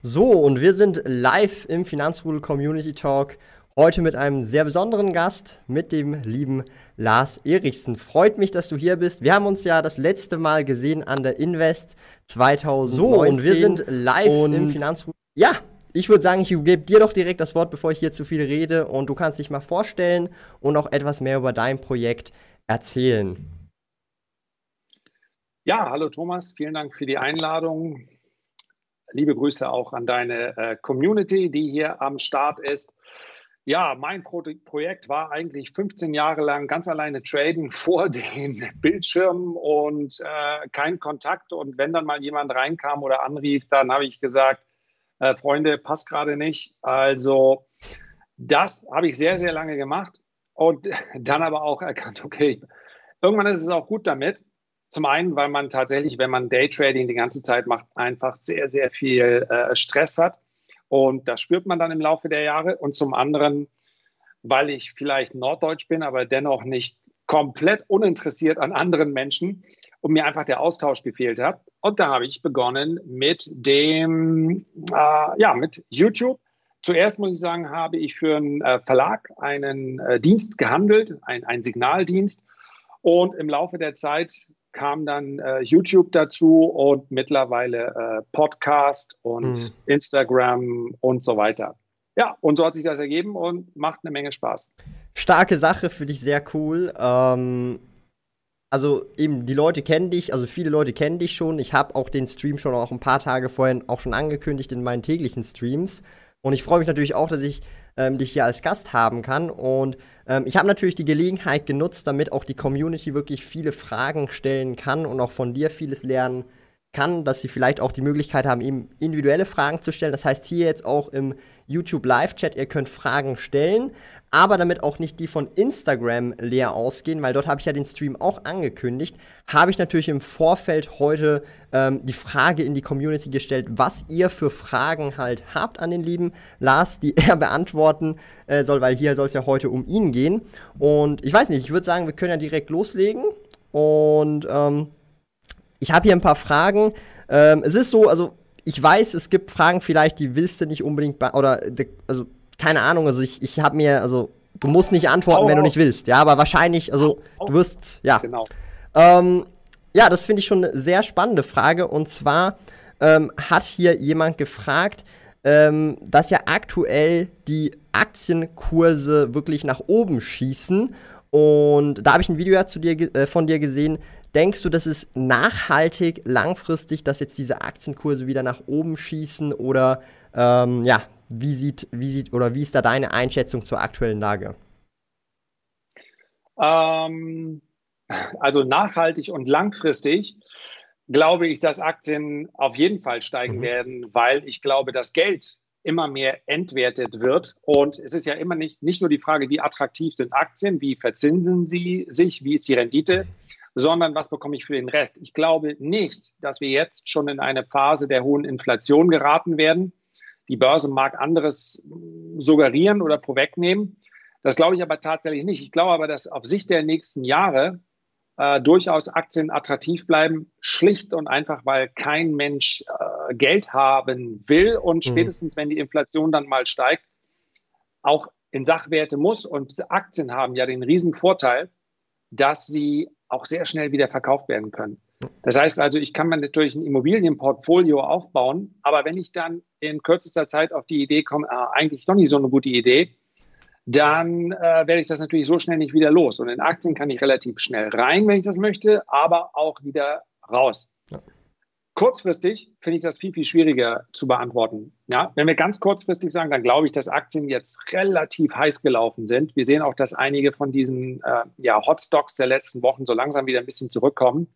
So, und wir sind live im Finanzrudel Community Talk. Heute mit einem sehr besonderen Gast, mit dem lieben Lars Erichsen. Freut mich, dass du hier bist. Wir haben uns ja das letzte Mal gesehen an der Invest 2019. So, und wir sind live im Finanzrudel. Ja, ich würde sagen, ich gebe dir doch direkt das Wort, bevor ich hier zu viel rede. Und du kannst dich mal vorstellen und auch etwas mehr über dein Projekt erzählen. Ja, hallo Thomas, vielen Dank für die Einladung. Liebe Grüße auch an deine äh, Community, die hier am Start ist. Ja, mein Pro Projekt war eigentlich 15 Jahre lang ganz alleine traden vor den Bildschirmen und äh, kein Kontakt. Und wenn dann mal jemand reinkam oder anrief, dann habe ich gesagt, äh, Freunde, passt gerade nicht. Also das habe ich sehr, sehr lange gemacht und dann aber auch erkannt, okay, irgendwann ist es auch gut damit. Zum einen, weil man tatsächlich, wenn man Daytrading die ganze Zeit macht, einfach sehr, sehr viel äh, Stress hat. Und das spürt man dann im Laufe der Jahre. Und zum anderen, weil ich vielleicht norddeutsch bin, aber dennoch nicht komplett uninteressiert an anderen Menschen und mir einfach der Austausch gefehlt hat. Und da habe ich begonnen mit dem, äh, ja, mit YouTube. Zuerst muss ich sagen, habe ich für einen äh, Verlag einen äh, Dienst gehandelt, ein, ein Signaldienst. Und im Laufe der Zeit kam dann äh, YouTube dazu und mittlerweile äh, Podcast und mhm. Instagram und so weiter. Ja, und so hat sich das ergeben und macht eine Menge Spaß. Starke Sache, für dich sehr cool. Ähm, also eben, die Leute kennen dich, also viele Leute kennen dich schon. Ich habe auch den Stream schon auch ein paar Tage vorher auch schon angekündigt in meinen täglichen Streams. Und ich freue mich natürlich auch, dass ich ähm, dich hier als Gast haben kann. Und ähm, ich habe natürlich die Gelegenheit genutzt, damit auch die Community wirklich viele Fragen stellen kann und auch von dir vieles lernen kann, dass sie vielleicht auch die Möglichkeit haben, eben individuelle Fragen zu stellen. Das heißt, hier jetzt auch im YouTube Live-Chat, ihr könnt Fragen stellen, aber damit auch nicht die von Instagram leer ausgehen, weil dort habe ich ja den Stream auch angekündigt, habe ich natürlich im Vorfeld heute ähm, die Frage in die Community gestellt, was ihr für Fragen halt habt an den lieben Lars, die er beantworten äh, soll, weil hier soll es ja heute um ihn gehen. Und ich weiß nicht, ich würde sagen, wir können ja direkt loslegen. Und ähm, ich habe hier ein paar Fragen. Ähm, es ist so, also ich weiß, es gibt Fragen vielleicht, die willst du nicht unbedingt, oder also keine Ahnung, also ich, ich habe mir, also du musst nicht antworten, Hau wenn du nicht willst, ja, aber wahrscheinlich, also du wirst, ja. Genau. Ähm, ja, das finde ich schon eine sehr spannende Frage und zwar ähm, hat hier jemand gefragt, ähm, dass ja aktuell die Aktienkurse wirklich nach oben schießen und da habe ich ein Video ja zu dir, äh, von dir gesehen. Denkst du, das ist nachhaltig, langfristig, dass jetzt diese Aktienkurse wieder nach oben schießen oder ähm, ja, wie sieht, wie sieht oder wie ist da deine Einschätzung zur aktuellen Lage? Ähm, also nachhaltig und langfristig glaube ich, dass Aktien auf jeden Fall steigen mhm. werden, weil ich glaube, das Geld immer mehr entwertet wird. Und es ist ja immer nicht, nicht nur die Frage, wie attraktiv sind Aktien, wie verzinsen sie sich, wie ist die Rendite, sondern was bekomme ich für den Rest. Ich glaube nicht, dass wir jetzt schon in eine Phase der hohen Inflation geraten werden. Die Börse mag anderes suggerieren oder vorwegnehmen. Das glaube ich aber tatsächlich nicht. Ich glaube aber, dass auf Sicht der nächsten Jahre äh, durchaus Aktien attraktiv bleiben, schlicht und einfach, weil kein Mensch äh, Geld haben will und mhm. spätestens, wenn die Inflation dann mal steigt, auch in Sachwerte muss. Und Aktien haben ja den riesen Vorteil, dass sie auch sehr schnell wieder verkauft werden können. Das heißt also, ich kann mir natürlich ein Immobilienportfolio aufbauen, aber wenn ich dann in kürzester Zeit auf die Idee komme, ah, eigentlich doch nicht so eine gute Idee, dann äh, werde ich das natürlich so schnell nicht wieder los. Und in Aktien kann ich relativ schnell rein, wenn ich das möchte, aber auch wieder raus. Ja. Kurzfristig finde ich das viel, viel schwieriger zu beantworten. Ja, wenn wir ganz kurzfristig sagen, dann glaube ich, dass Aktien jetzt relativ heiß gelaufen sind. Wir sehen auch, dass einige von diesen äh, ja, Hotstocks der letzten Wochen so langsam wieder ein bisschen zurückkommen.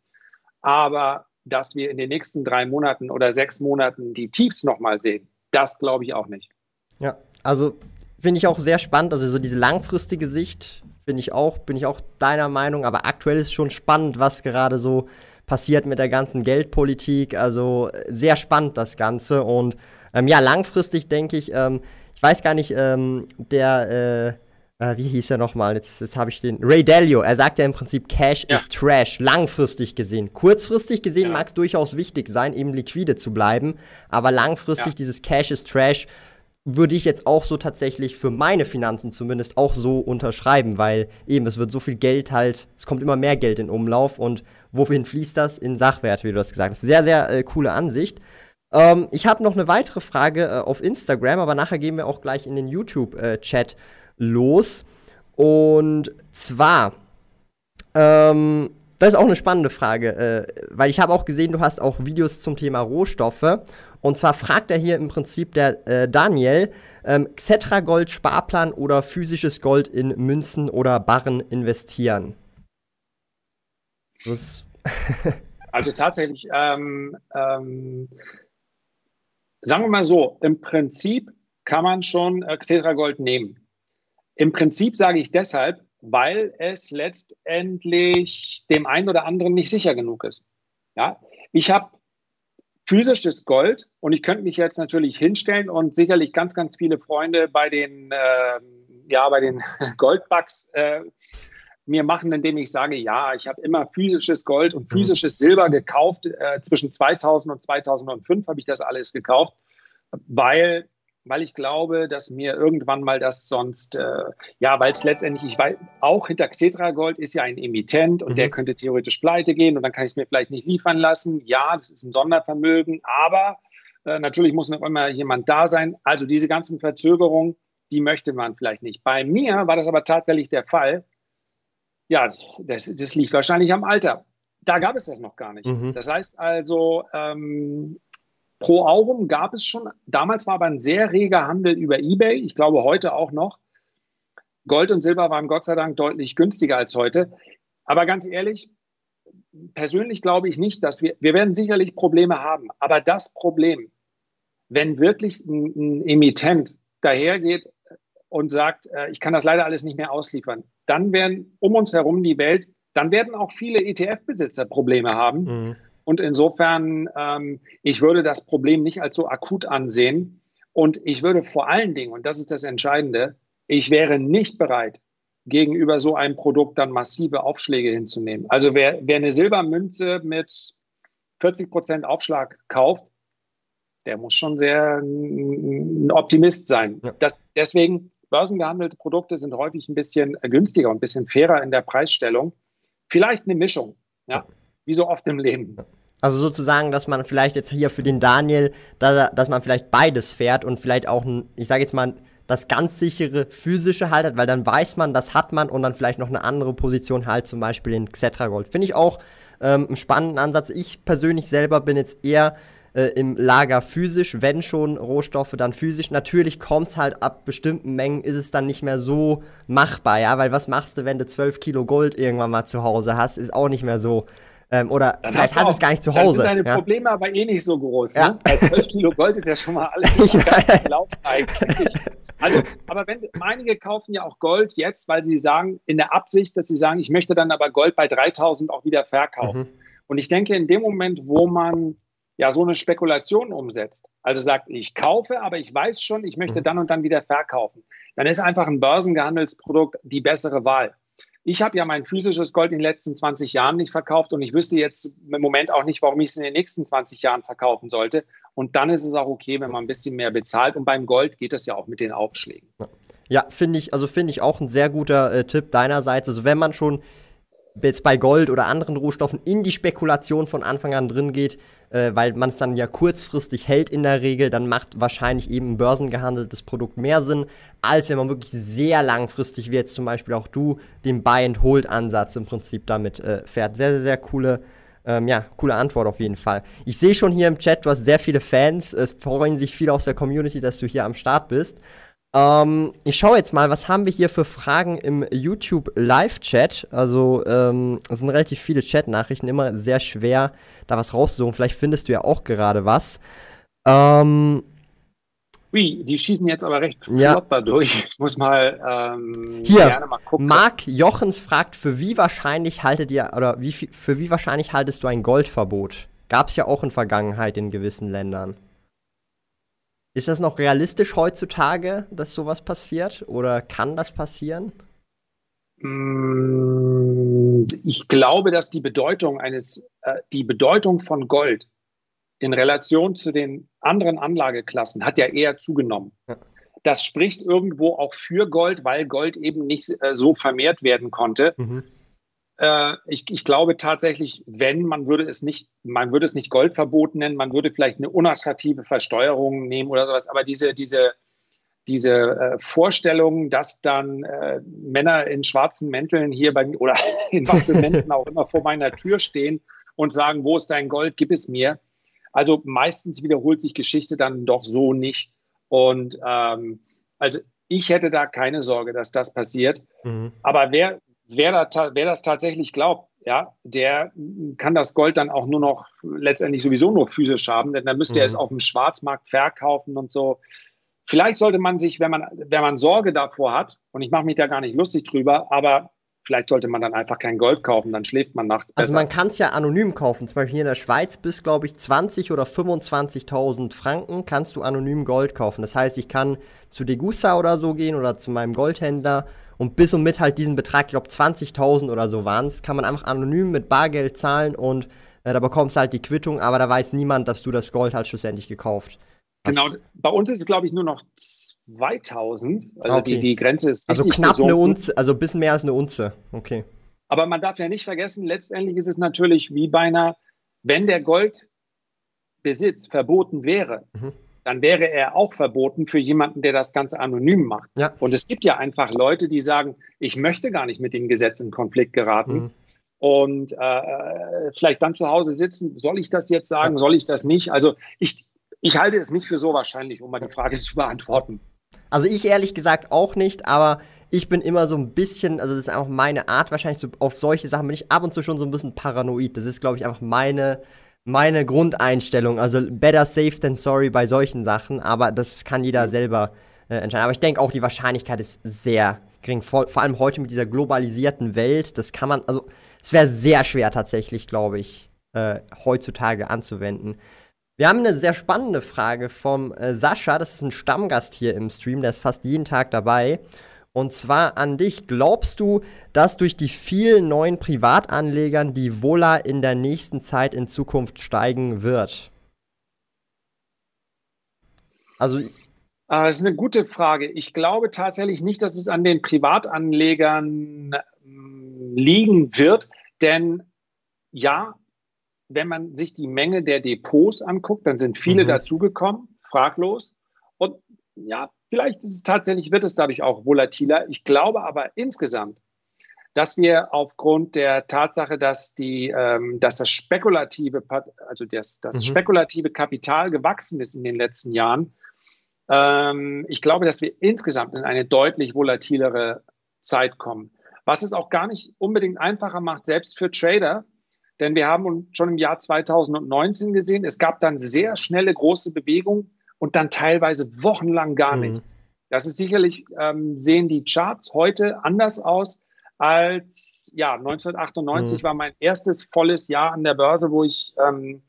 Aber dass wir in den nächsten drei Monaten oder sechs Monaten die Tiefs nochmal sehen. Das glaube ich auch nicht. Ja, also finde ich auch sehr spannend. Also so diese langfristige Sicht finde ich auch, bin ich auch deiner Meinung. Aber aktuell ist schon spannend, was gerade so passiert mit der ganzen Geldpolitik. Also sehr spannend das Ganze. Und ähm, ja, langfristig denke ich, ähm, ich weiß gar nicht, ähm, der, äh, äh, wie hieß er nochmal? Jetzt, jetzt habe ich den. Ray Dalio, er sagt ja im Prinzip, Cash ja. ist Trash, langfristig gesehen. Kurzfristig gesehen ja. mag es durchaus wichtig sein, eben liquide zu bleiben. Aber langfristig ja. dieses Cash ist Trash würde ich jetzt auch so tatsächlich für meine Finanzen zumindest auch so unterschreiben, weil eben es wird so viel Geld halt, es kommt immer mehr Geld in Umlauf und wohin fließt das? In Sachwerte, wie du das gesagt hast. Sehr, sehr äh, coole Ansicht. Ähm, ich habe noch eine weitere Frage äh, auf Instagram, aber nachher gehen wir auch gleich in den YouTube-Chat äh, los. Und zwar, ähm, das ist auch eine spannende Frage, äh, weil ich habe auch gesehen, du hast auch Videos zum Thema Rohstoffe. Und zwar fragt er hier im Prinzip der äh, Daniel, ähm, Xetra Gold Sparplan oder physisches Gold in Münzen oder Barren investieren? also tatsächlich, ähm, ähm, sagen wir mal so, im Prinzip kann man schon äh, Xetra Gold nehmen. Im Prinzip sage ich deshalb, weil es letztendlich dem einen oder anderen nicht sicher genug ist. Ja, ich habe physisches Gold. Und ich könnte mich jetzt natürlich hinstellen und sicherlich ganz, ganz viele Freunde bei den, äh, ja, bei den Goldbugs äh, mir machen, indem ich sage, ja, ich habe immer physisches Gold und mhm. physisches Silber gekauft. Äh, zwischen 2000 und 2005 habe ich das alles gekauft, weil weil ich glaube, dass mir irgendwann mal das sonst, äh, ja, weil es letztendlich, ich weiß, auch hinter Xetra Gold ist ja ein Emittent und mhm. der könnte theoretisch pleite gehen und dann kann ich es mir vielleicht nicht liefern lassen. Ja, das ist ein Sondervermögen, aber äh, natürlich muss noch immer jemand da sein. Also diese ganzen Verzögerungen, die möchte man vielleicht nicht. Bei mir war das aber tatsächlich der Fall. Ja, das, das liegt wahrscheinlich am Alter. Da gab es das noch gar nicht. Mhm. Das heißt also, ähm, Pro Aurum gab es schon, damals war aber ein sehr reger Handel über eBay, ich glaube heute auch noch. Gold und Silber waren Gott sei Dank deutlich günstiger als heute. Aber ganz ehrlich, persönlich glaube ich nicht, dass wir, wir werden sicherlich Probleme haben. Aber das Problem, wenn wirklich ein, ein Emittent dahergeht und sagt, äh, ich kann das leider alles nicht mehr ausliefern, dann werden um uns herum die Welt, dann werden auch viele ETF-Besitzer Probleme haben. Mhm. Und insofern, ähm, ich würde das Problem nicht als so akut ansehen. Und ich würde vor allen Dingen, und das ist das Entscheidende, ich wäre nicht bereit, gegenüber so einem Produkt dann massive Aufschläge hinzunehmen. Also wer, wer eine Silbermünze mit 40 Prozent Aufschlag kauft, der muss schon sehr ein Optimist sein. Ja. Das, deswegen, börsengehandelte Produkte sind häufig ein bisschen günstiger und ein bisschen fairer in der Preisstellung. Vielleicht eine Mischung. Ja wie so oft im Leben. Also sozusagen, dass man vielleicht jetzt hier für den Daniel, dass, dass man vielleicht beides fährt und vielleicht auch, ein, ich sage jetzt mal, das ganz sichere physische haltet, weil dann weiß man, das hat man und dann vielleicht noch eine andere Position halt, zum Beispiel den Xetra Gold. Finde ich auch ähm, einen spannenden Ansatz. Ich persönlich selber bin jetzt eher äh, im Lager physisch, wenn schon Rohstoffe, dann physisch. Natürlich kommt es halt ab bestimmten Mengen, ist es dann nicht mehr so machbar, ja, weil was machst du, wenn du 12 Kilo Gold irgendwann mal zu Hause hast, ist auch nicht mehr so ähm, oder dann vielleicht hast du es gar nicht zu Hause. Dann sind deine ja. Probleme aber eh nicht so groß. Ja. Ne? Also 12 Kilo Gold ist ja schon mal alles eigentlich. Also, aber wenn einige kaufen ja auch Gold jetzt, weil sie sagen, in der Absicht, dass sie sagen, ich möchte dann aber Gold bei 3000 auch wieder verkaufen. Mhm. Und ich denke, in dem Moment, wo man ja so eine Spekulation umsetzt, also sagt, ich kaufe, aber ich weiß schon, ich möchte mhm. dann und dann wieder verkaufen, dann ist einfach ein börsengehandeltes Produkt die bessere Wahl. Ich habe ja mein physisches Gold in den letzten 20 Jahren nicht verkauft und ich wüsste jetzt im Moment auch nicht, warum ich es in den nächsten 20 Jahren verkaufen sollte. Und dann ist es auch okay, wenn man ein bisschen mehr bezahlt. Und beim Gold geht das ja auch mit den Aufschlägen. Ja, finde ich, also finde ich auch ein sehr guter äh, Tipp deinerseits. Also wenn man schon jetzt bei Gold oder anderen Rohstoffen in die Spekulation von Anfang an drin geht, äh, weil man es dann ja kurzfristig hält in der Regel, dann macht wahrscheinlich eben ein börsengehandeltes Produkt mehr Sinn, als wenn man wirklich sehr langfristig, wie jetzt zum Beispiel auch du, den Buy-and-Hold-Ansatz im Prinzip damit äh, fährt. Sehr, sehr, sehr coole, ähm, ja, coole Antwort auf jeden Fall. Ich sehe schon hier im Chat, du hast sehr viele Fans. Es freuen sich viele aus der Community, dass du hier am Start bist. Ähm, ich schaue jetzt mal, was haben wir hier für Fragen im YouTube Live-Chat? Also, ähm, es sind relativ viele Chat-Nachrichten, immer sehr schwer, da was rauszusuchen. Vielleicht findest du ja auch gerade was. Ähm, Ui, die schießen jetzt aber recht Ja. flott da durch. Ich muss mal ähm, Hier, gerne mal gucken. Marc Jochens fragt, für wie wahrscheinlich haltet ihr, oder wie, für wie wahrscheinlich haltest du ein Goldverbot? Gab es ja auch in Vergangenheit in gewissen Ländern. Ist das noch realistisch heutzutage, dass sowas passiert? Oder kann das passieren? Mm, Ich glaube, dass die Bedeutung eines, äh, die Bedeutung von Gold in Relation zu den anderen Anlageklassen hat ja eher zugenommen. Ja. Das spricht irgendwo auch für Gold, weil Gold eben nicht äh, so vermehrt werden konnte. Mhm. Äh, ich, ich glaube tatsächlich, wenn, man würde es nicht, man würde es nicht Goldverbot nennen, man würde vielleicht eine unattraktive Versteuerung nehmen oder sowas, aber diese, diese, diese äh, Vorstellung, dass dann äh, Männer in schwarzen Mänteln hier bei mir oder in was für Mänteln auch immer vor meiner Tür stehen und sagen, wo ist dein Gold, gib es mir. Also meistens wiederholt sich Geschichte dann doch so nicht. Und ähm, also ich hätte da keine Sorge, dass das passiert. Mhm. Aber wer, wer, da, wer das tatsächlich glaubt, ja, der kann das Gold dann auch nur noch letztendlich sowieso nur physisch haben, denn dann müsste er Mhm. es auf dem Schwarzmarkt verkaufen und so. Vielleicht sollte man sich, wenn man, wenn man Sorge davor hat, und ich mache mich da gar nicht lustig drüber, aber vielleicht sollte man dann einfach kein Gold kaufen, dann schläft man nachts Also besser. man kann es ja anonym kaufen. Zum Beispiel hier in der Schweiz bis, glaube ich, 20 oder 25.000 Franken kannst du anonym Gold kaufen. Das heißt, ich kann zu Degussa oder so gehen oder zu meinem Goldhändler und bis und mit halt diesen Betrag, ich glaube 20.000 oder so waren es, kann man einfach anonym mit Bargeld zahlen und äh, da bekommst du halt die Quittung, aber da weiß niemand, dass du das Gold halt schlussendlich gekauft hast. Genau, bei uns ist es, glaube ich, nur noch 2000. Also Okay. die, die Grenze ist Also knapp eine gesunken. Unze, also ein bisschen mehr als eine Unze. Okay. Aber man darf ja nicht vergessen, letztendlich ist es natürlich wie bei einer, wenn der Goldbesitz verboten wäre, Mhm. Dann wäre er auch verboten für jemanden, der das Ganze anonym macht. Ja. Und es gibt ja einfach Leute, die sagen, ich möchte gar nicht mit dem Gesetz in Konflikt geraten. Mhm. Und äh, vielleicht dann zu Hause sitzen, soll ich das jetzt sagen, soll ich das nicht? Also ich, ich halte es nicht für so wahrscheinlich, um mal die Frage zu beantworten. Also ich ehrlich gesagt auch nicht, aber ich bin immer so ein bisschen, also das ist einfach meine Art, wahrscheinlich so auf solche Sachen bin ich ab und zu schon so ein bisschen paranoid. Das ist, glaube ich, einfach meine, meine Grundeinstellung. Also better safe than sorry bei solchen Sachen, aber das kann jeder selber äh, entscheiden. Aber ich denke auch, die Wahrscheinlichkeit ist sehr gering. Vor, vor allem heute mit dieser globalisierten Welt, das kann man, also es wäre sehr schwer tatsächlich, glaube ich, äh, heutzutage anzuwenden. Wir haben eine sehr spannende Frage vom äh, Sascha, das ist ein Stammgast hier im Stream, der ist fast jeden Tag dabei. Und zwar an dich. Glaubst du, dass durch die vielen neuen Privatanlegern die Vola in der nächsten Zeit in Zukunft steigen wird? Also, Äh, Das ist eine gute Frage. Ich glaube tatsächlich nicht, dass es an den Privatanlegern ähm, liegen wird, denn ja, wenn man sich die Menge der Depots anguckt, dann sind viele Mhm. dazugekommen, fraglos. Und ja, vielleicht ist es tatsächlich, wird es dadurch auch volatiler. Ich glaube aber insgesamt, dass wir aufgrund der Tatsache, dass die, ähm, dass das spekulative, also das, das Mhm. spekulative Kapital gewachsen ist in den letzten Jahren, ähm, ich glaube, dass wir insgesamt in eine deutlich volatilere Zeit kommen. Was es auch gar nicht unbedingt einfacher macht, selbst für Trader. Denn wir haben schon im Jahr 2019 gesehen, es gab dann sehr schnelle große Bewegungen und dann teilweise wochenlang gar Mhm. nichts. Das ist sicherlich, ähm, sehen die Charts heute anders aus als, ja, 1998 Mhm. war mein erstes volles Jahr an der Börse, wo ich ähm,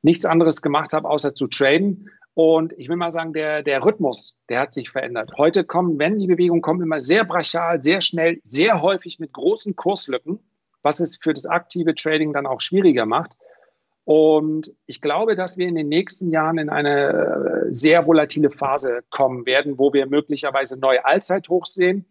nichts anderes gemacht habe, außer zu traden. Und ich will mal sagen, der, der Rhythmus, der hat sich verändert. Heute kommen, wenn die Bewegungen kommen, immer sehr brachial, sehr schnell, sehr häufig mit großen Kurslücken, was es für das aktive Trading dann auch schwieriger macht. Und ich glaube, dass wir in den nächsten Jahren in eine äh, sehr volatile Phase kommen werden, wo wir möglicherweise neue Allzeithochs sehen,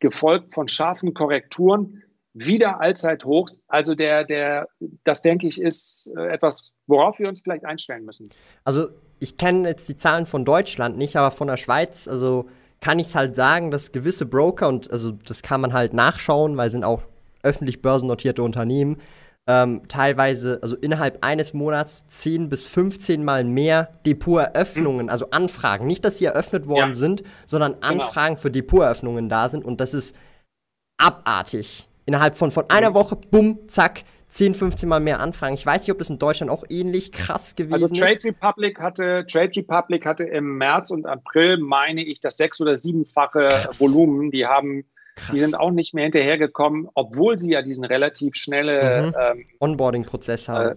gefolgt von scharfen Korrekturen, wieder Allzeithochs. Also der, der, das denke ich, ist äh, etwas, worauf wir uns vielleicht einstellen müssen. Also, ich kenne jetzt die Zahlen von Deutschland nicht, aber von der Schweiz, also kann ich es halt sagen, dass gewisse Broker, und also das kann man halt nachschauen, weil sind auch öffentlich börsennotierte Unternehmen, ähm, teilweise, also innerhalb eines Monats 10 bis 15 Mal mehr Depoteröffnungen, mhm. also Anfragen. Nicht, dass sie eröffnet worden ja. sind, sondern genau. Anfragen genau. für Depoteröffnungen da sind. Und das ist abartig. Innerhalb von, von einer. Woche, bumm, zack, 10, 15 Mal mehr Anfragen. Ich weiß nicht, ob das in Deutschland auch ähnlich krass gewesen also Trade ist. Republic hatte, Trade Republic hatte im März und April, meine ich, das sechs- oder siebenfache krass. Volumen. Die haben Krass. Die sind auch nicht mehr hinterhergekommen, obwohl sie ja diesen relativ schnelle mhm. ähm, Onboarding-Prozess haben. Äh,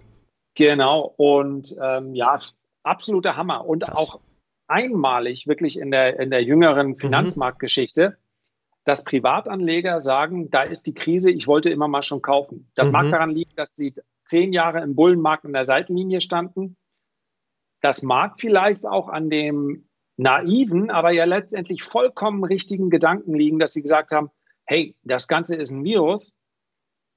genau. Und ähm, ja, absoluter Hammer. Und Krass. auch einmalig wirklich in der, in der jüngeren mhm. Finanzmarktgeschichte, mhm. dass Privatanleger sagen, da ist die Krise, ich wollte immer mal schon kaufen. Das mhm. mag daran liegen, dass sie zehn Jahre im Bullenmarkt in der Seitenlinie standen. Das mag vielleicht auch an dem naiven, aber ja letztendlich vollkommen richtigen Gedanken liegen, dass sie gesagt haben, hey, das Ganze ist ein Virus,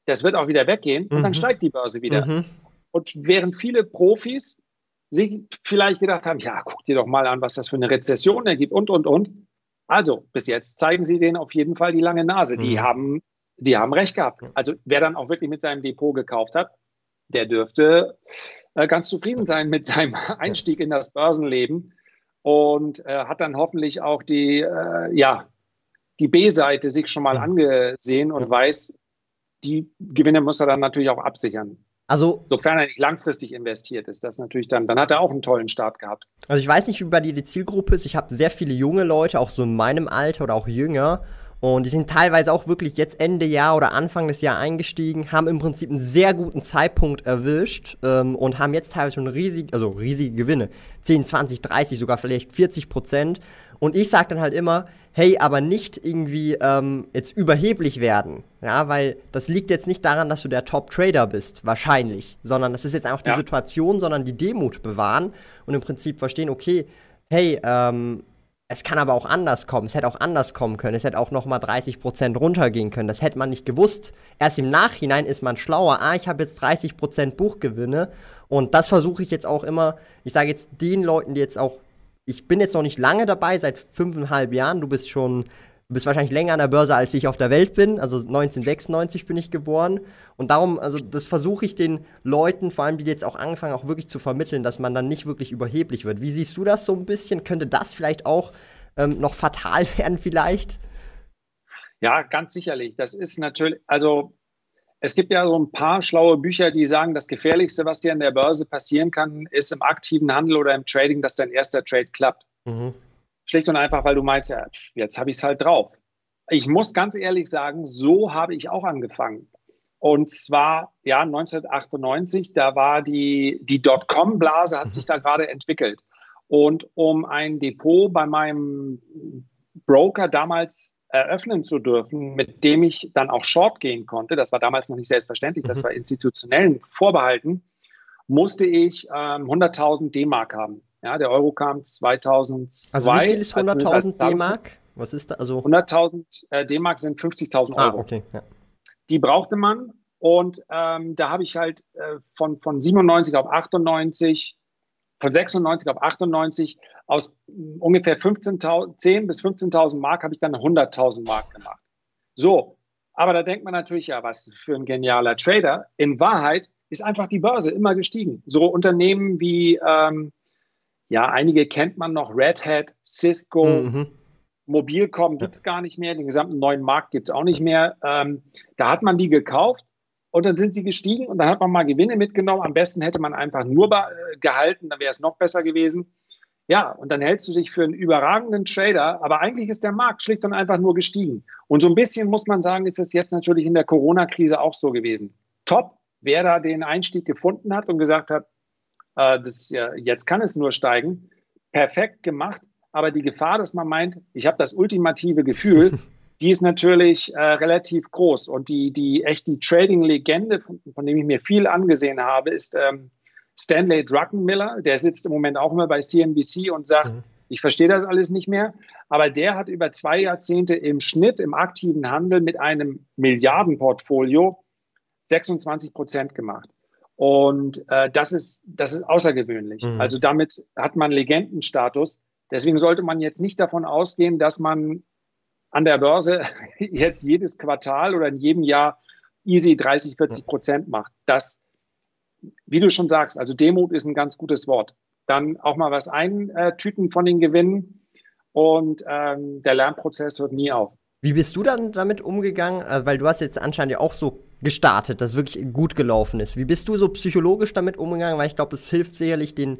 das wird auch wieder weggehen und dann mhm. steigt die Börse wieder. Mhm. Und während viele Profis sich vielleicht gedacht haben, ja, guck dir doch mal an, was das für eine Rezession ergibt und, und, und. Also, bis jetzt zeigen sie denen auf jeden Fall die lange Nase. Mhm. Die, haben, die haben recht gehabt. Also, wer dann auch wirklich mit seinem Depot gekauft hat, der dürfte äh, ganz zufrieden sein mit seinem Einstieg in das Börsenleben und äh, hat dann hoffentlich auch die, äh, ja, die B-Seite sich schon mal angesehen und weiß, die Gewinne muss er dann natürlich auch absichern. Also, sofern er nicht langfristig investiert ist, das natürlich dann, dann hat er auch einen tollen Start gehabt. Also ich weiß nicht, wie bei dir die Zielgruppe ist. Ich habe sehr viele junge Leute, auch so in meinem Alter oder auch jünger. Und die sind teilweise auch wirklich jetzt Ende Jahr oder Anfang des Jahres eingestiegen, haben im Prinzip einen sehr guten Zeitpunkt erwischt ähm, und haben jetzt teilweise schon riesig, also riesige Gewinne. 10, 20, 30, sogar vielleicht 40 Prozent. Und ich sage dann halt immer, hey, aber nicht irgendwie ähm, jetzt überheblich werden. Ja, weil das liegt jetzt nicht daran, dass du der Top-Trader bist, wahrscheinlich, sondern das ist jetzt einfach die ja. Situation, sondern die Demut bewahren und im Prinzip verstehen, okay, hey, ähm, es kann aber auch anders kommen. Es hätte auch anders kommen können. Es hätte auch noch mal 30 Prozent runtergehen können. Das hätte man nicht gewusst. Erst im Nachhinein ist man schlauer. Ah, ich habe jetzt 30 Prozent Buchgewinne. Und das versuche ich jetzt auch immer. Ich sage jetzt den Leuten, die jetzt auch. Ich bin jetzt noch nicht lange dabei, seit fünfeinhalb Jahren. Du bist schon bist wahrscheinlich länger an der Börse, als ich auf der Welt bin. Also 1996 bin ich geboren. Und darum, also das versuche ich den Leuten, vor allem die jetzt auch angefangen, auch wirklich zu vermitteln, dass man dann nicht wirklich überheblich wird. Wie siehst du das so ein bisschen? Könnte das vielleicht auch ähm, noch fatal werden vielleicht? Ja, ganz sicherlich. Das ist natürlich, also es gibt ja so ein paar schlaue Bücher, die sagen, das Gefährlichste, was dir an der Börse passieren kann, ist im aktiven Handel oder im Trading, dass dein erster Trade klappt. Mhm. Schlicht und einfach, weil du meinst, ja, jetzt habe ich es halt drauf. Ich muss ganz ehrlich sagen, so habe ich auch angefangen. Und zwar, ja, 1998, da war die, die Dotcom-Blase, hat mhm. sich da gerade entwickelt. Und um ein Depot bei meinem Broker damals eröffnen zu dürfen, mit dem ich dann auch short gehen konnte, das war damals noch nicht selbstverständlich, das mhm. war institutionellen vorbehalten, musste ich ähm, 100.000 D-Mark haben. Ja, der Euro kam 2002. Also wie viel ist 100.000 D-Mark? Was ist da? Also 100.000 äh, D-Mark sind 50.000 ah, Euro. Ah, okay. Ja. Die brauchte man und ähm, da habe ich halt äh, von, von 97 auf 98, von 96 auf 98 aus mm, ungefähr 15.000, 10 bis 15.000 Mark habe ich dann 100.000 Mark gemacht. So, aber da denkt man natürlich, ja, was für ein genialer Trader. In Wahrheit ist einfach die Börse immer gestiegen. So Unternehmen wie ähm, ja, einige kennt man noch, Red Hat, Cisco, mhm. Mobilcom gibt es gar nicht mehr, den gesamten neuen Markt gibt es auch nicht mehr. Ähm, da hat man die gekauft und dann sind sie gestiegen und dann hat man mal Gewinne mitgenommen. Am besten hätte man einfach nur äh, gehalten, dann wäre es noch besser gewesen. Ja, und dann hältst du dich für einen überragenden Trader, aber eigentlich ist der Markt schlicht und einfach nur gestiegen. Und so ein bisschen muss man sagen, ist es jetzt natürlich in der Corona-Krise auch so gewesen. Top, wer da den Einstieg gefunden hat und gesagt hat, äh, das, ja, jetzt kann es nur steigen. Perfekt gemacht. Aber die Gefahr, dass man meint, ich habe das ultimative Gefühl, die ist natürlich äh, relativ groß. Und die, die echt die Trading-Legende, von, von, dem ich mir viel angesehen habe, ist ähm, Stanley Druckenmiller. Der sitzt im Moment auch immer bei CNBC und sagt, mhm. ich verstehe das alles nicht mehr. Aber der hat über zwei Jahrzehnte im Schnitt im aktiven Handel mit einem Milliardenportfolio 26 Prozent gemacht. Und äh, das, ist, das ist außergewöhnlich. Mhm. Also damit hat man Legendenstatus. Deswegen sollte man jetzt nicht davon ausgehen, dass man an der Börse jetzt jedes Quartal oder in jedem Jahr easy 30, 40 Prozent macht. Das, wie du schon sagst, also Demut ist ein ganz gutes Wort. Dann auch mal was eintüten von den Gewinnen und ähm, der Lernprozess hört nie auf. Wie bist du dann damit umgegangen? Also, weil du hast jetzt anscheinend ja auch so gestartet, dass wirklich gut gelaufen ist. Wie bist du so psychologisch damit umgegangen? Weil ich glaube, es hilft sicherlich den,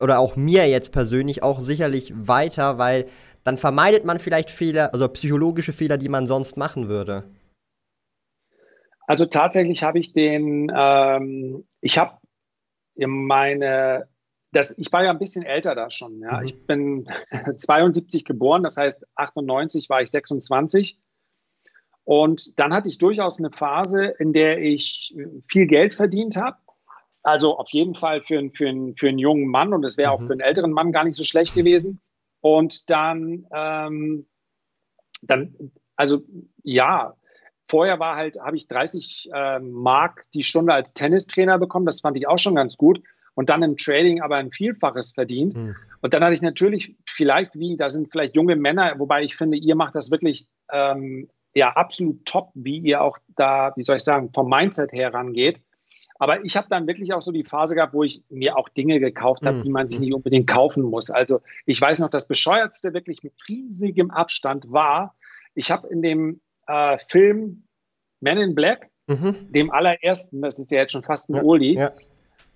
oder auch mir jetzt persönlich auch sicherlich weiter, weil dann vermeidet man vielleicht Fehler, also psychologische Fehler, die man sonst machen würde. Also tatsächlich habe ich den, ähm, ich habe meine, das, ich war ja ein bisschen älter da schon. Ja. Mhm. Ich bin 72 geboren, das heißt 98 war ich 26. Und dann hatte ich durchaus eine Phase, in der ich viel Geld verdient habe. Also auf jeden Fall für, für, für einen jungen Mann und es wäre mhm. auch für einen älteren Mann gar nicht so schlecht gewesen. Und dann, ähm, dann, also ja, vorher war halt, habe ich 30 äh, Mark die Stunde als Tennistrainer bekommen. Das fand ich auch schon ganz gut. Und dann im Trading aber ein Vielfaches verdient. Mhm. Und dann hatte ich natürlich vielleicht wie, da sind vielleicht junge Männer, wobei ich finde, ihr macht das wirklich ähm, ja absolut top, wie ihr auch da, wie soll ich sagen, vom Mindset her rangeht. Aber ich habe dann wirklich auch so die Phase gehabt, wo ich mir auch Dinge gekauft habe, mhm. die man sich nicht unbedingt kaufen muss. Also ich weiß noch, das Bescheuertste wirklich mit riesigem Abstand war, ich habe in dem äh, Film Men in Black, mhm. dem allerersten, das ist ja jetzt schon fast ein ja, Oldie, ja.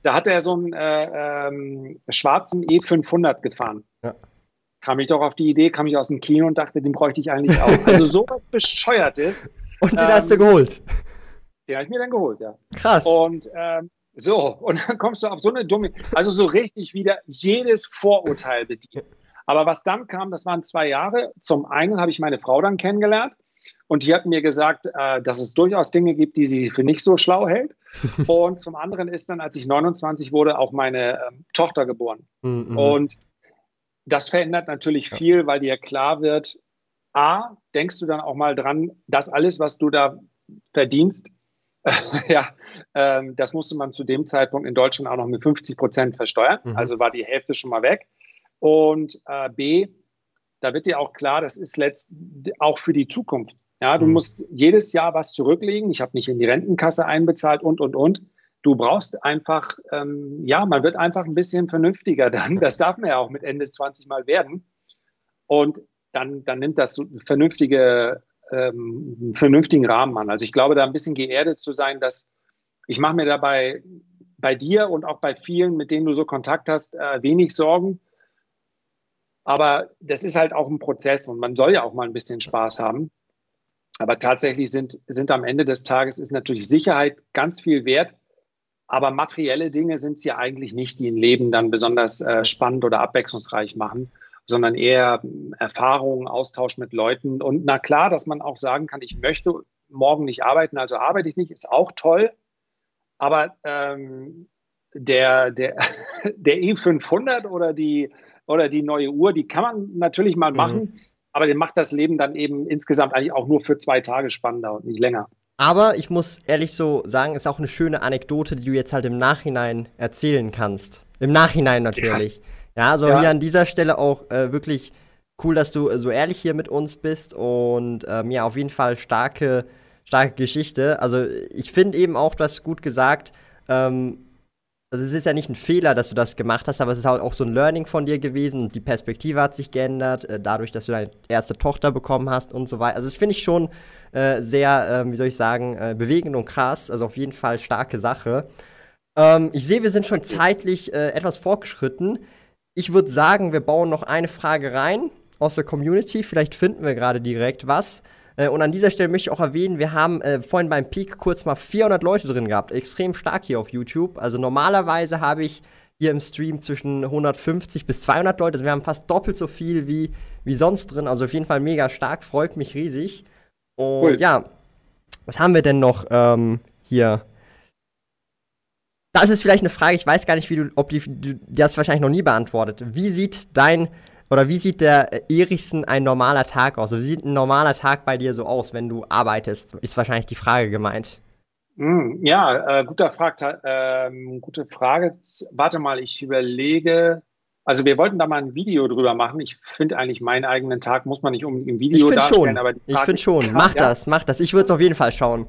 da hat er so einen äh, ähm, schwarzen E500 gefahren. Ja. Kam ich doch auf die Idee, kam ich aus dem Kino und dachte, den bräuchte ich eigentlich auch. Also sowas Bescheuertes. Und den ähm, hast du ähm, geholt? Den habe ich mir dann geholt, ja. Krass. Und ähm, so, und dann kommst du auf so eine dumme, also so richtig wieder jedes Vorurteil bedient. Aber was dann kam, das waren zwei Jahre. Zum einen habe ich meine Frau dann kennengelernt und die hat mir gesagt, äh, dass es durchaus Dinge gibt, die sie für nicht so schlau hält. und zum anderen ist dann, als ich 29 wurde, auch meine ähm, Tochter geboren. Mhm. Und das verändert natürlich viel, weil dir klar wird, A, denkst du dann auch mal dran, dass alles, was du da verdienst, ja, ähm, das musste man zu dem Zeitpunkt in Deutschland auch noch mit 50 Prozent versteuern. Mhm. Also war die Hälfte schon mal weg. Und äh, B, da wird dir auch klar, das ist letzt auch für die Zukunft. Ja, du mhm. musst jedes Jahr was zurücklegen. Ich habe nicht in die Rentenkasse einbezahlt und, und, und. Du brauchst einfach, ähm, ja, man wird einfach ein bisschen vernünftiger dann. Das darf man ja auch mit Ende 20 mal werden. Und dann, dann nimmt das vernünftige ähm, vernünftigen Rahmen an. Also ich glaube, da ein bisschen geerdet zu sein, dass ich mache mir dabei bei dir und auch bei vielen, mit denen du so Kontakt hast, äh, wenig Sorgen. Aber das ist halt auch ein Prozess und man soll ja auch mal ein bisschen Spaß haben. Aber tatsächlich sind, sind am Ende des Tages ist natürlich Sicherheit ganz viel wert. Aber materielle Dinge sind es ja eigentlich nicht, die ein Leben dann besonders äh, spannend oder abwechslungsreich machen sondern eher Erfahrungen, Austausch mit Leuten. Und na klar, dass man auch sagen kann, ich möchte morgen nicht arbeiten, also arbeite ich nicht, ist auch toll. Aber ähm, der, der, der E500 oder die, oder die neue Uhr, die kann man natürlich mal mhm. machen, aber den macht das Leben dann eben insgesamt eigentlich auch nur für zwei Tage spannender und nicht länger. Aber ich muss ehrlich so sagen, ist auch eine schöne Anekdote, die du jetzt halt im Nachhinein erzählen kannst. Im Nachhinein natürlich. Ja. Ja, also ja. hier an dieser Stelle auch äh, wirklich cool, dass du äh, so ehrlich hier mit uns bist und ähm, ja, auf jeden Fall starke, starke Geschichte. Also ich finde eben auch, du hast gut gesagt, ähm, also es ist ja nicht ein Fehler, dass du das gemacht hast, aber es ist halt auch so ein Learning von dir gewesen und die Perspektive hat sich geändert, äh, dadurch, dass du deine erste Tochter bekommen hast und so weiter. Also das finde ich schon äh, sehr, äh, wie soll ich sagen, äh, bewegend und krass. Also auf jeden Fall starke Sache. Ähm, ich sehe, wir sind schon zeitlich äh, etwas vorgeschritten ich würde sagen, wir bauen noch eine Frage rein aus der Community. Vielleicht finden wir gerade direkt was. Äh, und an dieser Stelle möchte ich auch erwähnen, wir haben äh, vorhin beim Peak kurz mal 400 Leute drin gehabt. Extrem stark hier auf YouTube. Also normalerweise habe ich hier im Stream zwischen 150 bis 200 Leute. Also wir haben fast doppelt so viel wie, wie sonst drin. Also auf jeden Fall mega stark. Freut mich riesig. Und cool. ja, was haben wir denn noch ähm, hier? das ist vielleicht eine Frage, ich weiß gar nicht, wie du, ob die, du, die hast wahrscheinlich noch nie beantwortet. Wie sieht dein oder wie sieht der Erichsen ein normaler Tag aus? Also wie sieht ein normaler Tag bei dir so aus, wenn du arbeitest? Ist wahrscheinlich die Frage gemeint. Mm, ja, äh, guter Frag, äh, gute Frage. Warte mal, ich überlege. Also wir wollten da mal ein Video drüber machen. Ich finde eigentlich meinen eigenen Tag muss man nicht unbedingt im Video ich darstellen, schon. aber ich finde schon. Mach ja. das, mach das. Ich würde es auf jeden Fall schauen.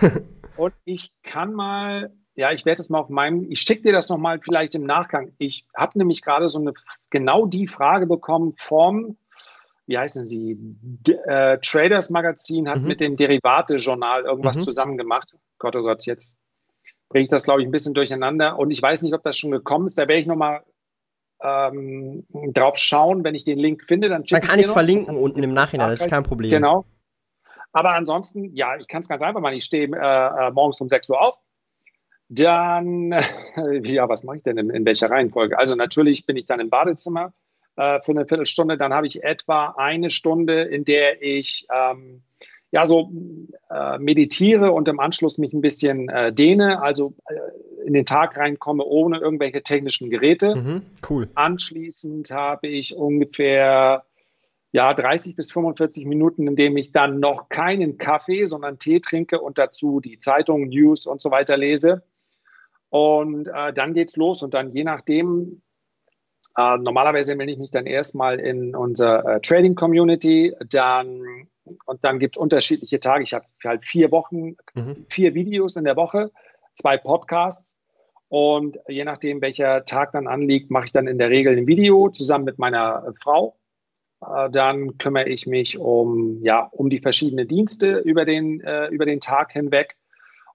Und ich kann mal, ja, ich werde es mal auf meinem, ich schicke dir das nochmal vielleicht im Nachgang. Ich habe nämlich gerade so eine, genau die Frage bekommen vom, wie heißen sie, D äh, Traders Magazin hat mhm. mit dem Derivate-Journal irgendwas mhm. zusammen gemacht. Gott, oh Gott, jetzt bringe ich das, glaube ich, ein bisschen durcheinander. Und ich weiß nicht, ob das schon gekommen ist. Da werde ich nochmal ähm, drauf schauen, wenn ich den Link finde. Dann, dann kann ich es verlinken unten im Nachhinein, das ist kein Problem. Genau. Aber ansonsten, ja, ich kann es ganz einfach machen. Ich stehe äh, äh, morgens um 6 Uhr auf. Dann, ja, was mache ich denn in, in, welcher Reihenfolge? Also natürlich bin ich dann im Badezimmer äh, für eine Viertelstunde. Dann habe ich etwa eine Stunde, in der ich ähm, ja so äh, meditiere und im Anschluss mich ein bisschen äh, dehne, also äh, in den Tag reinkomme ohne irgendwelche technischen Geräte. Mhm, cool. Anschließend habe ich ungefähr ja, 30 bis 45 Minuten, in dem ich dann noch keinen Kaffee, sondern Tee trinke und dazu die Zeitung, News und so weiter lese. Und äh, dann geht's los und dann je nachdem, äh, normalerweise melde ich mich dann erstmal in unsere äh, Trading Community, dann und dann gibt es unterschiedliche Tage. Ich habe halt vier Wochen, mhm. vier Videos in der Woche, zwei Podcasts. Und je nachdem, welcher Tag dann anliegt, mache ich dann in der Regel ein Video zusammen mit meiner Frau. Äh, dann kümmere ich mich um, ja, um die verschiedenen Dienste über den, äh, über den Tag hinweg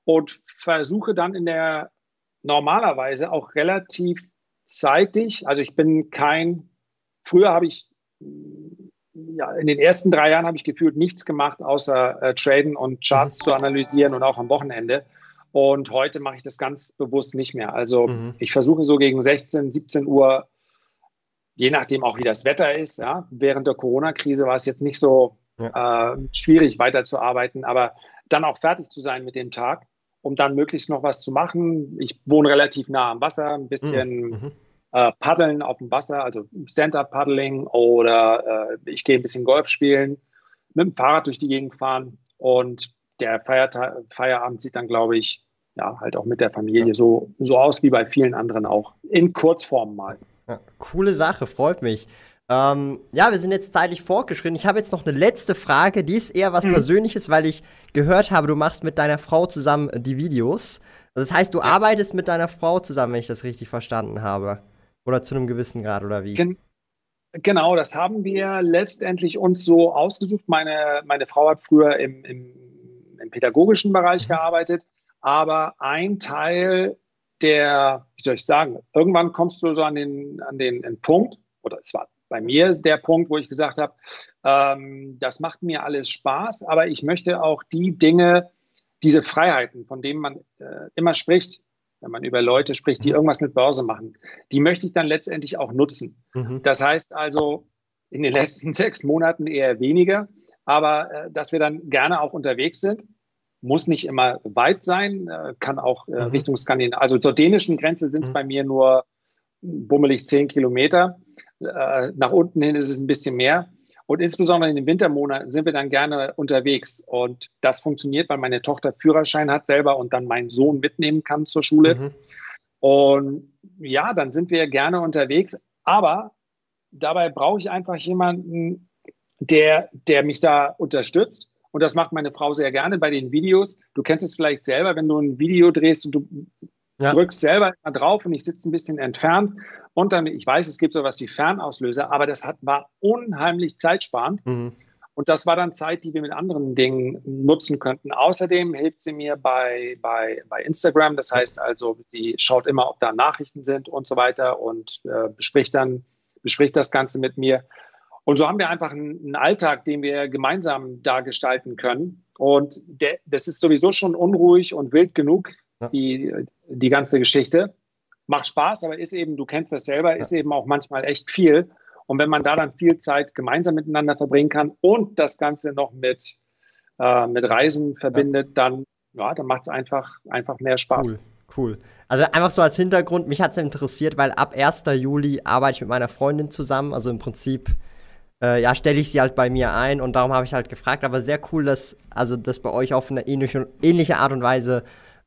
und versuche dann in der normalerweise auch relativ zeitig, also ich bin kein, früher habe ich, ja, in den ersten drei Jahren habe ich gefühlt nichts gemacht, außer äh, traden und Charts mhm. zu analysieren und auch am Wochenende. Und heute mache ich das ganz bewusst nicht mehr. Also mhm. ich versuche so gegen 16, 17 Uhr je nachdem auch, wie das Wetter ist. Ja. Während der Corona-Krise war es jetzt nicht so ja. äh, schwierig weiterzuarbeiten, aber dann auch fertig zu sein mit dem Tag, um dann möglichst noch was zu machen. Ich wohne relativ nah am Wasser, ein bisschen mhm. mhm. äh, paddeln auf dem Wasser, also Center-Paddling oder äh, ich gehe ein bisschen Golf spielen, mit dem Fahrrad durch die Gegend fahren und der Feiertag, Feierabend sieht dann, glaube ich, ja, halt auch mit der Familie ja. so, so aus wie bei vielen anderen auch. In Kurzform mal. Ja, coole Sache, freut mich. Ähm, ja, wir sind jetzt zeitlich fortgeschritten. Ich habe jetzt noch eine letzte Frage, die ist eher was mhm. Persönliches, weil ich gehört habe, du machst mit deiner Frau zusammen die Videos. Also das heißt, du arbeitest mit deiner Frau zusammen, wenn ich das richtig verstanden habe. Oder zu einem gewissen Grad, oder wie? Gen genau, das haben wir letztendlich uns so ausgesucht. Meine, meine Frau hat früher im, im, im pädagogischen Bereich mhm. gearbeitet, aber ein Teil der, wie soll ich sagen, irgendwann kommst du so an den, an den, den Punkt, oder es war bei mir der Punkt, wo ich gesagt habe, ähm, das macht mir alles Spaß, aber ich möchte auch die Dinge, diese Freiheiten, von denen man äh, immer spricht, wenn man über Leute spricht, die mhm. irgendwas mit Börse machen, die möchte ich dann letztendlich auch nutzen. Mhm. Das heißt also, in den letzten sechs Monaten eher weniger, aber äh, dass wir dann gerne auch unterwegs sind muss nicht immer weit sein, äh, kann auch äh, mhm. Richtung Skandinavien. Also zur dänischen Grenze sind es mhm. bei mir nur bummelig zehn Kilometer. Äh, nach unten hin ist es ein bisschen mehr. Und insbesondere in den Wintermonaten sind wir dann gerne unterwegs. Und das funktioniert, weil meine Tochter Führerschein hat selber und dann meinen Sohn mitnehmen kann zur Schule. Mhm. Und ja, dann sind wir gerne unterwegs. Aber dabei brauche ich einfach jemanden, der, der mich da unterstützt und das macht meine Frau sehr gerne bei den Videos. Du kennst es vielleicht selber, wenn du ein Video drehst und du ja. drückst selber immer drauf und ich sitze ein bisschen entfernt. Und dann, ich weiß, es gibt sowas wie Fernauslöser, aber das hat, war unheimlich zeitsparend. Mhm. Und das war dann Zeit, die wir mit anderen Dingen nutzen könnten. Außerdem hilft sie mir bei, bei, bei Instagram. Das heißt also, sie schaut immer, ob da Nachrichten sind und so weiter und äh, bespricht dann, bespricht das Ganze mit mir. Und so haben wir einfach einen, einen Alltag, den wir gemeinsam da gestalten können. Und der, das ist sowieso schon unruhig und wild genug, ja. die, die ganze Geschichte. Macht Spaß, aber ist eben, du kennst das selber, ist eben auch manchmal echt viel. Und wenn man da dann viel Zeit gemeinsam miteinander verbringen kann und das Ganze noch mit, äh, mit Reisen verbindet, dann, ja, dann macht es einfach, einfach mehr Spaß. Cool, cool. Also einfach so als Hintergrund, mich hat es interessiert, weil ab 1. Juli arbeite ich mit meiner Freundin zusammen. Also im Prinzip äh, ja, stelle ich sie halt bei mir ein und darum habe ich halt gefragt. Aber sehr cool, dass also das bei euch auf eine ähnliche, ähnliche Art und Weise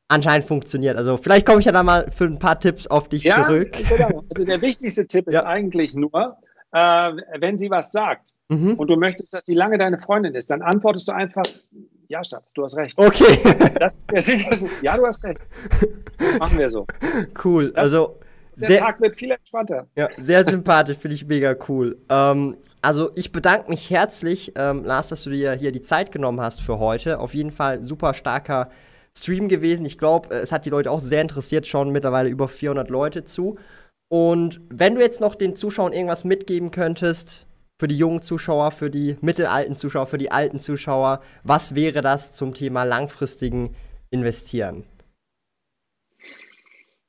anscheinend funktioniert. Also vielleicht komme ich ja da mal für ein paar Tipps auf dich ja, zurück. Genau. Also der wichtigste Tipp ja. ist eigentlich nur, äh, wenn sie was sagt mhm. und du möchtest, dass sie lange deine Freundin ist, dann antwortest du einfach Ja, Schatz, du hast recht. Okay. Das, das, das, ja, du hast recht. Machen wir so. Cool. Das- also Der sehr, Tag wird viel entspannter. ja, sehr sympathisch, finde ich mega cool. Ähm, also ich bedanke mich herzlich, ähm, Lars, dass du dir hier die Zeit genommen hast für heute. Auf jeden Fall super starker Stream gewesen. Ich glaube, es hat die Leute auch sehr interessiert, schauen mittlerweile über 400 Leute zu. Und wenn du jetzt noch den Zuschauern irgendwas mitgeben könntest, für die jungen Zuschauer, für die mittelalten Zuschauer, für die alten Zuschauer, was wäre das zum Thema langfristigen Investieren?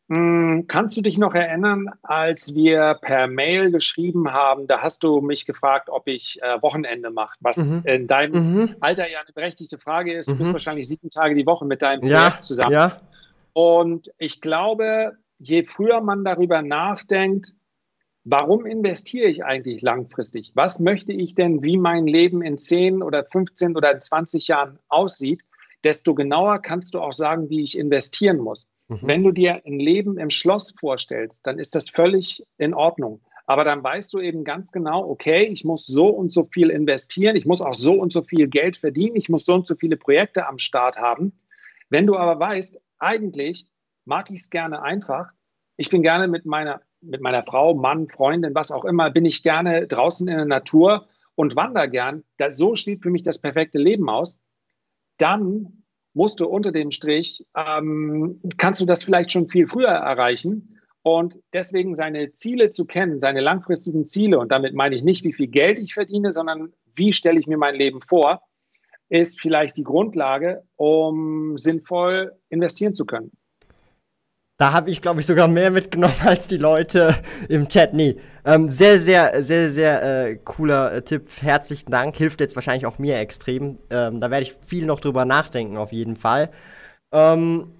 Hm, Kannst du dich noch erinnern, als wir per Mail geschrieben haben, da hast du mich gefragt, ob ich äh, Wochenende mache, was Mhm. in deinem Mhm. Alter ja eine berechtigte Frage ist. Du Mhm. bist wahrscheinlich sieben Tage die Woche mit deinem Ja, Projekt zusammen. ja. Und ich glaube, je früher man darüber nachdenkt, warum investiere ich eigentlich langfristig? Was möchte ich denn, wie mein Leben in 10 oder 15 oder 20 Jahren aussieht, desto genauer kannst du auch sagen, wie ich investieren muss. Mhm. Wenn du dir ein Leben im Schloss vorstellst, dann ist das völlig in Ordnung. Aber dann weißt du eben ganz genau, okay, ich muss so und so viel investieren, ich muss auch so und so viel Geld verdienen, ich muss so und so viele Projekte am Start haben. Wenn du aber weißt, eigentlich mag ich es gerne einfach, ich bin gerne mit meiner, mit meiner Frau, Mann, Freundin, was auch immer, bin ich gerne draußen in der Natur und wandere gern. Das, so sieht für mich das perfekte Leben aus. Dann musst du unter dem Strich, ähm, kannst du das vielleicht schon viel früher erreichen. Und deswegen seine Ziele zu kennen, seine langfristigen Ziele, und damit meine ich nicht, wie viel Geld ich verdiene, sondern wie stelle ich mir mein Leben vor, ist vielleicht die Grundlage, um sinnvoll investieren zu können. Da habe ich, glaube ich, sogar mehr mitgenommen als die Leute im Chat. Nee, ähm, sehr, sehr, sehr, sehr äh, cooler äh, Tipp. Herzlichen Dank. Hilft jetzt wahrscheinlich auch mir extrem. Ähm, da werde ich viel noch drüber nachdenken, auf jeden Fall. Ähm,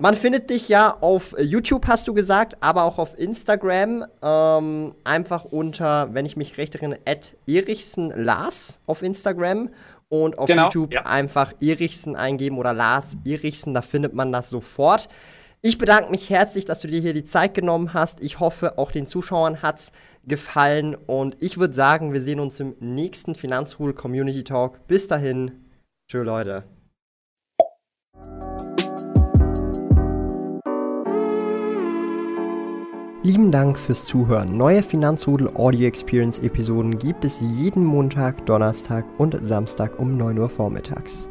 man findet dich ja auf YouTube, hast du gesagt, aber auch auf Instagram. Ähm, einfach unter, wenn ich mich recht erinnere, Erichsen Lars auf Instagram. Und auf Genau, YouTube ja. einfach Erichsen eingeben oder Lars Erichsen, da findet man das sofort. Ich bedanke mich herzlich, dass du dir hier die Zeit genommen hast. Ich hoffe, auch den Zuschauern hat's gefallen. Und ich würde sagen, wir sehen uns im nächsten Finanzrudel Community Talk. Bis dahin. Tschö, Leute. Lieben Dank fürs Zuhören. Neue Finanzrudel Audio Experience Episoden gibt es jeden Montag, Donnerstag und Samstag um 9 Uhr vormittags.